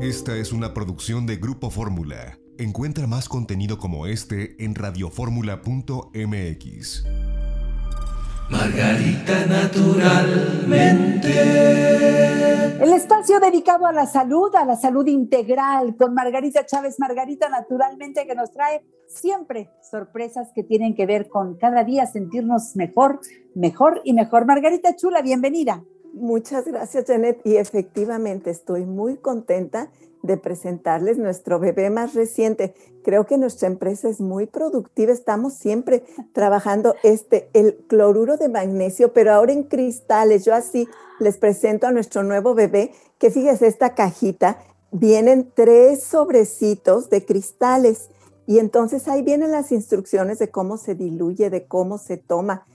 Esta es una producción de Grupo Fórmula. Encuentra más contenido como este en radioformula.mx. Margarita naturalmente. El espacio dedicado a la salud, a la salud integral, con Margarita Chávez, Margarita naturalmente que nos trae siempre sorpresas que tienen que ver con cada día sentirnos mejor, mejor y mejor. Margarita Chula, bienvenida. Muchas gracias, Janet. Y efectivamente estoy muy contenta de presentarles nuestro bebé más reciente. Creo que nuestra empresa es muy productiva, estamos siempre trabajando este, el cloruro de magnesio, pero ahora en cristales. Yo así les presento a nuestro nuevo bebé, que fíjese, esta cajita, vienen tres sobrecitos de cristales y entonces ahí vienen las instrucciones de cómo se diluye, de cómo se toma.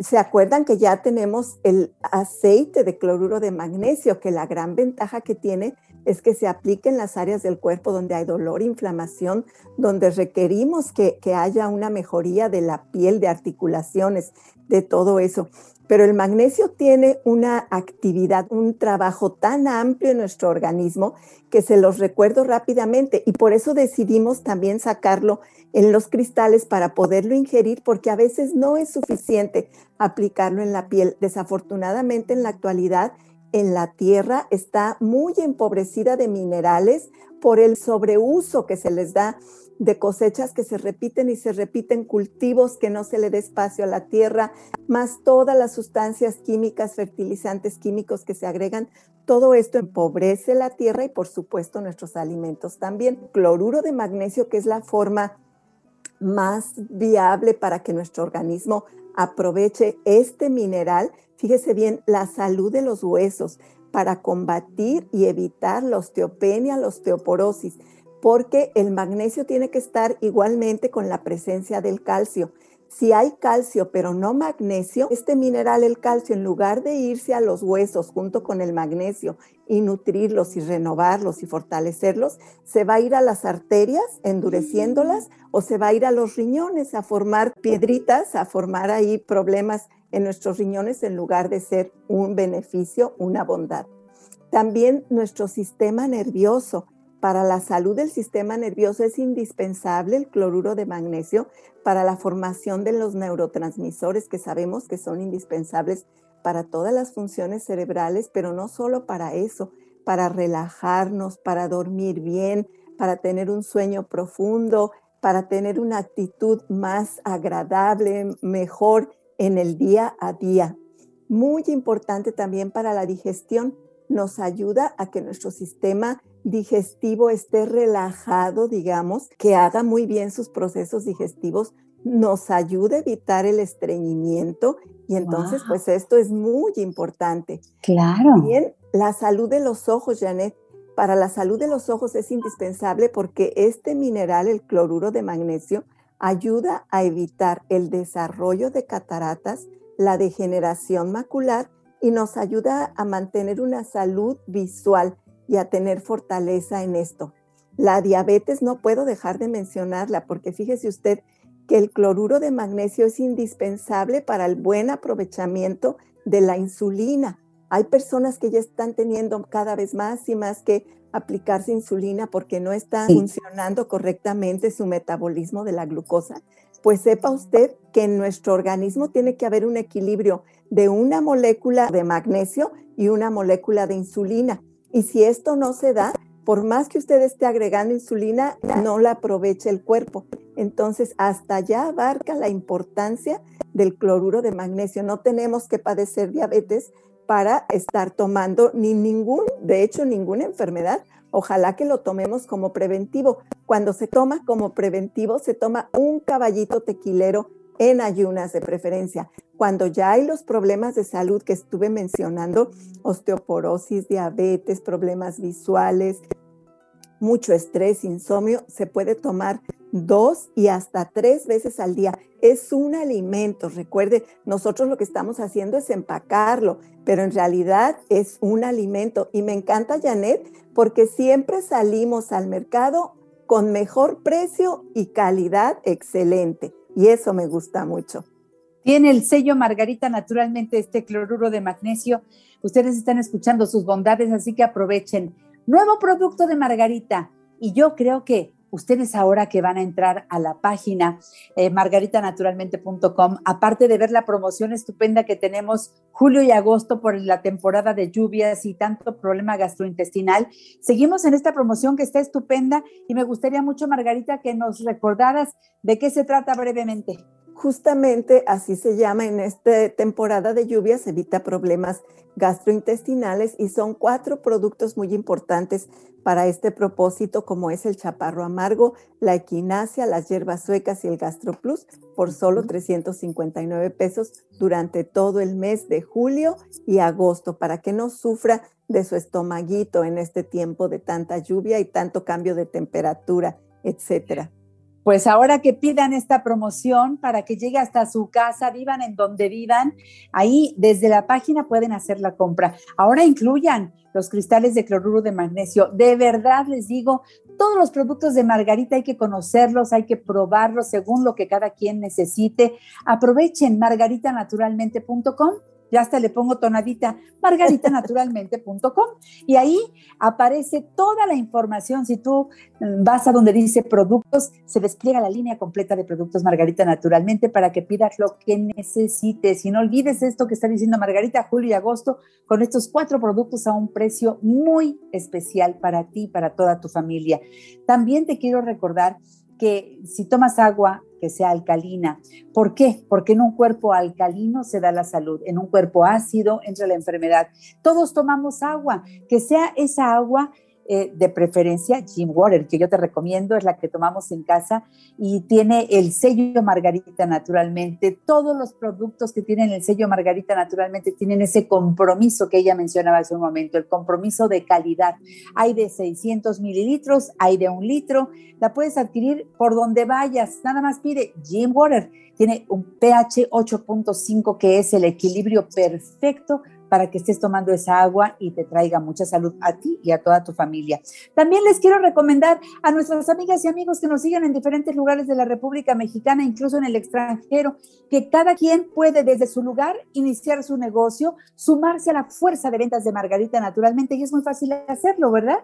¿Se acuerdan que ya tenemos el aceite de cloruro de magnesio, que la gran ventaja que tiene es que se aplique en las áreas del cuerpo donde hay dolor, inflamación, donde requerimos que, que haya una mejoría de la piel, de articulaciones, de todo eso. Pero el magnesio tiene una actividad, un trabajo tan amplio en nuestro organismo que se los recuerdo rápidamente y por eso decidimos también sacarlo en los cristales para poderlo ingerir porque a veces no es suficiente aplicarlo en la piel. Desafortunadamente en la actualidad en la tierra está muy empobrecida de minerales por el sobreuso que se les da de cosechas que se repiten y se repiten, cultivos que no se le dé espacio a la tierra, más todas las sustancias químicas, fertilizantes químicos que se agregan. Todo esto empobrece la tierra y por supuesto nuestros alimentos también. Cloruro de magnesio, que es la forma más viable para que nuestro organismo aproveche este mineral, fíjese bien, la salud de los huesos para combatir y evitar la osteopenia, la osteoporosis, porque el magnesio tiene que estar igualmente con la presencia del calcio. Si hay calcio pero no magnesio, este mineral, el calcio, en lugar de irse a los huesos junto con el magnesio y nutrirlos y renovarlos y fortalecerlos, se va a ir a las arterias endureciéndolas o se va a ir a los riñones a formar piedritas, a formar ahí problemas en nuestros riñones en lugar de ser un beneficio, una bondad. También nuestro sistema nervioso para la salud del sistema nervioso es indispensable el cloruro de magnesio para la formación de los neurotransmisores que sabemos que son indispensables para todas las funciones cerebrales, pero no solo para eso, para relajarnos, para dormir bien, para tener un sueño profundo, para tener una actitud más agradable, mejor en el día a día. Muy importante también para la digestión, nos ayuda a que nuestro sistema digestivo esté relajado, digamos, que haga muy bien sus procesos digestivos, nos ayuda a evitar el estreñimiento y entonces pues esto es muy importante. Claro. Bien, la salud de los ojos, Janet. Para la salud de los ojos es indispensable porque este mineral, el cloruro de magnesio, ayuda a evitar el desarrollo de cataratas, la degeneración macular y nos ayuda a mantener una salud visual y a tener fortaleza en esto. La diabetes no puedo dejar de mencionarla porque fíjese usted que el cloruro de magnesio es indispensable para el buen aprovechamiento de la insulina. Hay personas que ya están teniendo cada vez más y más que aplicarse insulina porque no está funcionando correctamente su metabolismo de la glucosa. Pues sepa usted que en nuestro organismo tiene que haber un equilibrio de una molécula de magnesio y una molécula de insulina. Y si esto no se da, por más que usted esté agregando insulina, no la aprovecha el cuerpo. Entonces, hasta allá abarca la importancia del cloruro de magnesio. No tenemos que padecer diabetes para estar tomando ni ningún, de hecho, ninguna enfermedad. Ojalá que lo tomemos como preventivo. Cuando se toma como preventivo, se toma un caballito tequilero en ayunas de preferencia. Cuando ya hay los problemas de salud que estuve mencionando, osteoporosis, diabetes, problemas visuales, mucho estrés, insomnio, se puede tomar dos y hasta tres veces al día. Es un alimento. Recuerde, nosotros lo que estamos haciendo es empacarlo, pero en realidad es un alimento. Y me encanta, Janet, porque siempre salimos al mercado con mejor precio y calidad excelente. Y eso me gusta mucho. Tiene el sello Margarita naturalmente este cloruro de magnesio. Ustedes están escuchando sus bondades, así que aprovechen Nuevo producto de Margarita. Y yo creo que ustedes ahora que van a entrar a la página eh, margaritanaturalmente.com, aparte de ver la promoción estupenda que tenemos julio y agosto por la temporada de lluvias y tanto problema gastrointestinal, seguimos en esta promoción que está estupenda y me gustaría mucho, Margarita, que nos recordaras de qué se trata brevemente. Justamente así se llama en esta temporada de lluvias, evita problemas gastrointestinales y son cuatro productos muy importantes para este propósito, como es el chaparro amargo, la equinacia, las hierbas suecas y el gastroplus, por solo 359 pesos durante todo el mes de julio y agosto, para que no sufra de su estomaguito en este tiempo de tanta lluvia y tanto cambio de temperatura, etcétera pues ahora que pidan esta promoción para que llegue hasta su casa, vivan en donde vivan, ahí desde la página pueden hacer la compra. Ahora incluyan los cristales de cloruro de magnesio. De verdad les digo, todos los productos de Margarita hay que conocerlos, hay que probarlos según lo que cada quien necesite. Aprovechen margaritanaturalmente.com ya hasta le pongo tonadita, margaritanaturalmente.com y ahí aparece toda la información. Si tú mm, vas a donde dice productos, se despliega la línea completa de productos Margarita Naturalmente para que pidas lo que necesites. Y no olvides esto que está diciendo Margarita, julio y agosto, con estos cuatro productos a un precio muy especial para ti, para toda tu familia. También te quiero recordar que si tomas agua que sea alcalina. ¿Por qué? Porque en un cuerpo alcalino se da la salud, en un cuerpo ácido entra la enfermedad. Todos tomamos agua, que sea esa agua eh, de preferencia, Jim Water, que yo te recomiendo, es la que tomamos en casa y tiene el sello Margarita naturalmente. Todos los productos que tienen el sello Margarita naturalmente tienen ese compromiso que ella mencionaba hace un momento, el compromiso de calidad. Hay de 600 mililitros, hay de un litro, la puedes adquirir por donde vayas, nada más pide Jim Water. Tiene un pH 8.5 que es el equilibrio perfecto para que estés tomando esa agua y te traiga mucha salud a ti y a toda tu familia. También les quiero recomendar a nuestras amigas y amigos que nos siguen en diferentes lugares de la República Mexicana, incluso en el extranjero, que cada quien puede desde su lugar iniciar su negocio, sumarse a la fuerza de ventas de Margarita naturalmente y es muy fácil hacerlo, ¿verdad?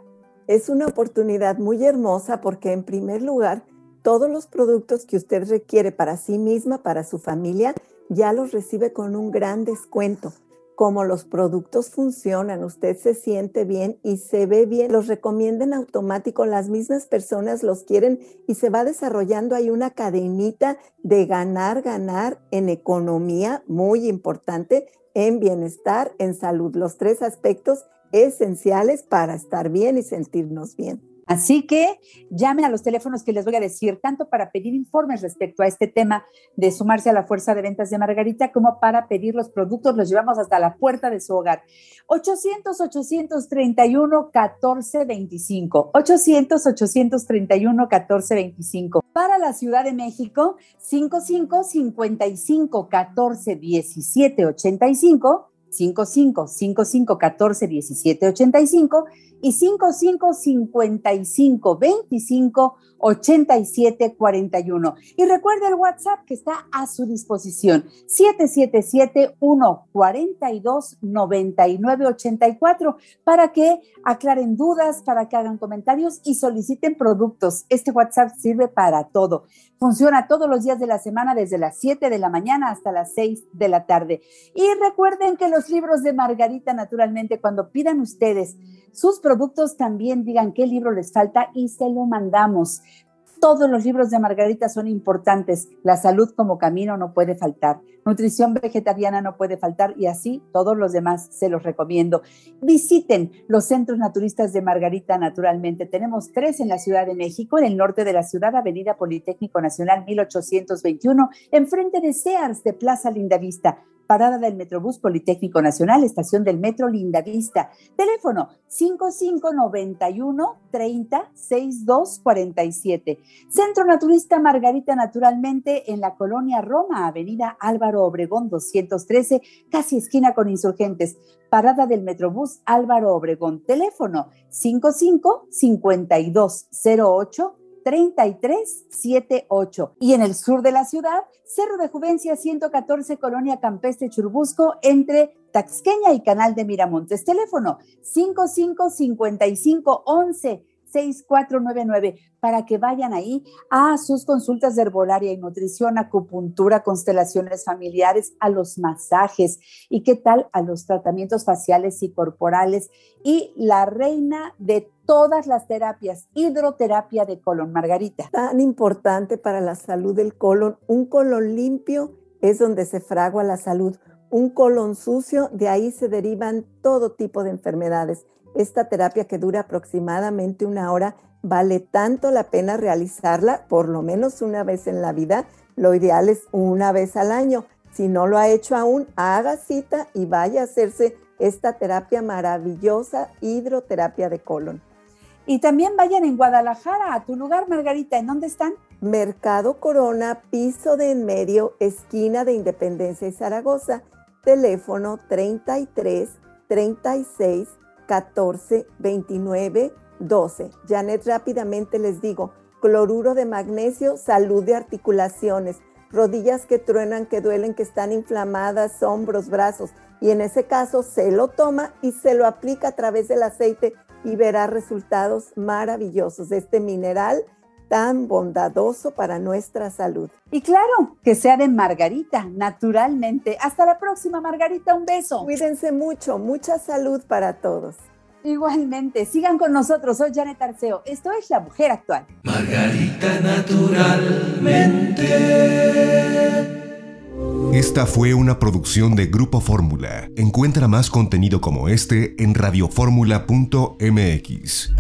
Es una oportunidad muy hermosa porque en primer lugar, todos los productos que usted requiere para sí misma, para su familia, ya los recibe con un gran descuento como los productos funcionan, usted se siente bien y se ve bien, los recomienden automático, las mismas personas los quieren y se va desarrollando ahí una cadenita de ganar, ganar en economía muy importante, en bienestar, en salud, los tres aspectos esenciales para estar bien y sentirnos bien. Así que llamen a los teléfonos que les voy a decir, tanto para pedir informes respecto a este tema de sumarse a la fuerza de ventas de Margarita, como para pedir los productos, los llevamos hasta la puerta de su hogar. 800-831-1425. 800-831-1425. Para la Ciudad de México, 55 55 14 17 85. 55 55 14 17 85 y 55 55 25 87 41. Y recuerda el WhatsApp que está a su disposición, 777 142 99 84, para que aclaren dudas, para que hagan comentarios y soliciten productos. Este WhatsApp sirve para todo. Funciona todos los días de la semana desde las 7 de la mañana hasta las 6 de la tarde. Y recuerden que los libros de Margarita, naturalmente, cuando pidan ustedes sus productos, también digan qué libro les falta y se lo mandamos. Todos los libros de Margarita son importantes. La salud como camino no puede faltar. Nutrición vegetariana no puede faltar y así todos los demás se los recomiendo. Visiten los centros naturistas de Margarita naturalmente. Tenemos tres en la Ciudad de México, en el norte de la ciudad, Avenida Politécnico Nacional 1821, enfrente de Sears de Plaza Lindavista parada del Metrobús Politécnico Nacional, estación del Metro Linda Vista. Teléfono 5591 30 6247. Centro Naturista Margarita Naturalmente en la colonia Roma, Avenida Álvaro Obregón 213, casi esquina con insurgentes. Parada del Metrobús Álvaro Obregón. Teléfono 55 5208 3378. Y en el sur de la ciudad, Cerro de Juvencia 114, Colonia Campestre Churbusco, entre Taxqueña y Canal de Miramontes. Teléfono 555511. 6499 para que vayan ahí a sus consultas de herbolaria y nutrición, acupuntura, constelaciones familiares, a los masajes y qué tal a los tratamientos faciales y corporales y la reina de todas las terapias, hidroterapia de colon, Margarita. Tan importante para la salud del colon, un colon limpio es donde se fragua la salud. Un colon sucio, de ahí se derivan todo tipo de enfermedades. Esta terapia que dura aproximadamente una hora vale tanto la pena realizarla por lo menos una vez en la vida. Lo ideal es una vez al año. Si no lo ha hecho aún, haga cita y vaya a hacerse esta terapia maravillosa, hidroterapia de colon. Y también vayan en Guadalajara, a tu lugar, Margarita. ¿En dónde están? Mercado Corona, piso de en medio, esquina de Independencia y Zaragoza. Teléfono 33 36 14 29 12. Janet, rápidamente les digo, cloruro de magnesio, salud de articulaciones, rodillas que truenan, que duelen, que están inflamadas, hombros, brazos. Y en ese caso se lo toma y se lo aplica a través del aceite y verá resultados maravillosos de este mineral tan bondadoso para nuestra salud. Y claro, que sea de Margarita, naturalmente. Hasta la próxima, Margarita, un beso. Cuídense mucho, mucha salud para todos. Igualmente, sigan con nosotros. Soy Janet Arceo. Esto es La Mujer Actual. Margarita naturalmente. Esta fue una producción de Grupo Fórmula. Encuentra más contenido como este en radioformula.mx.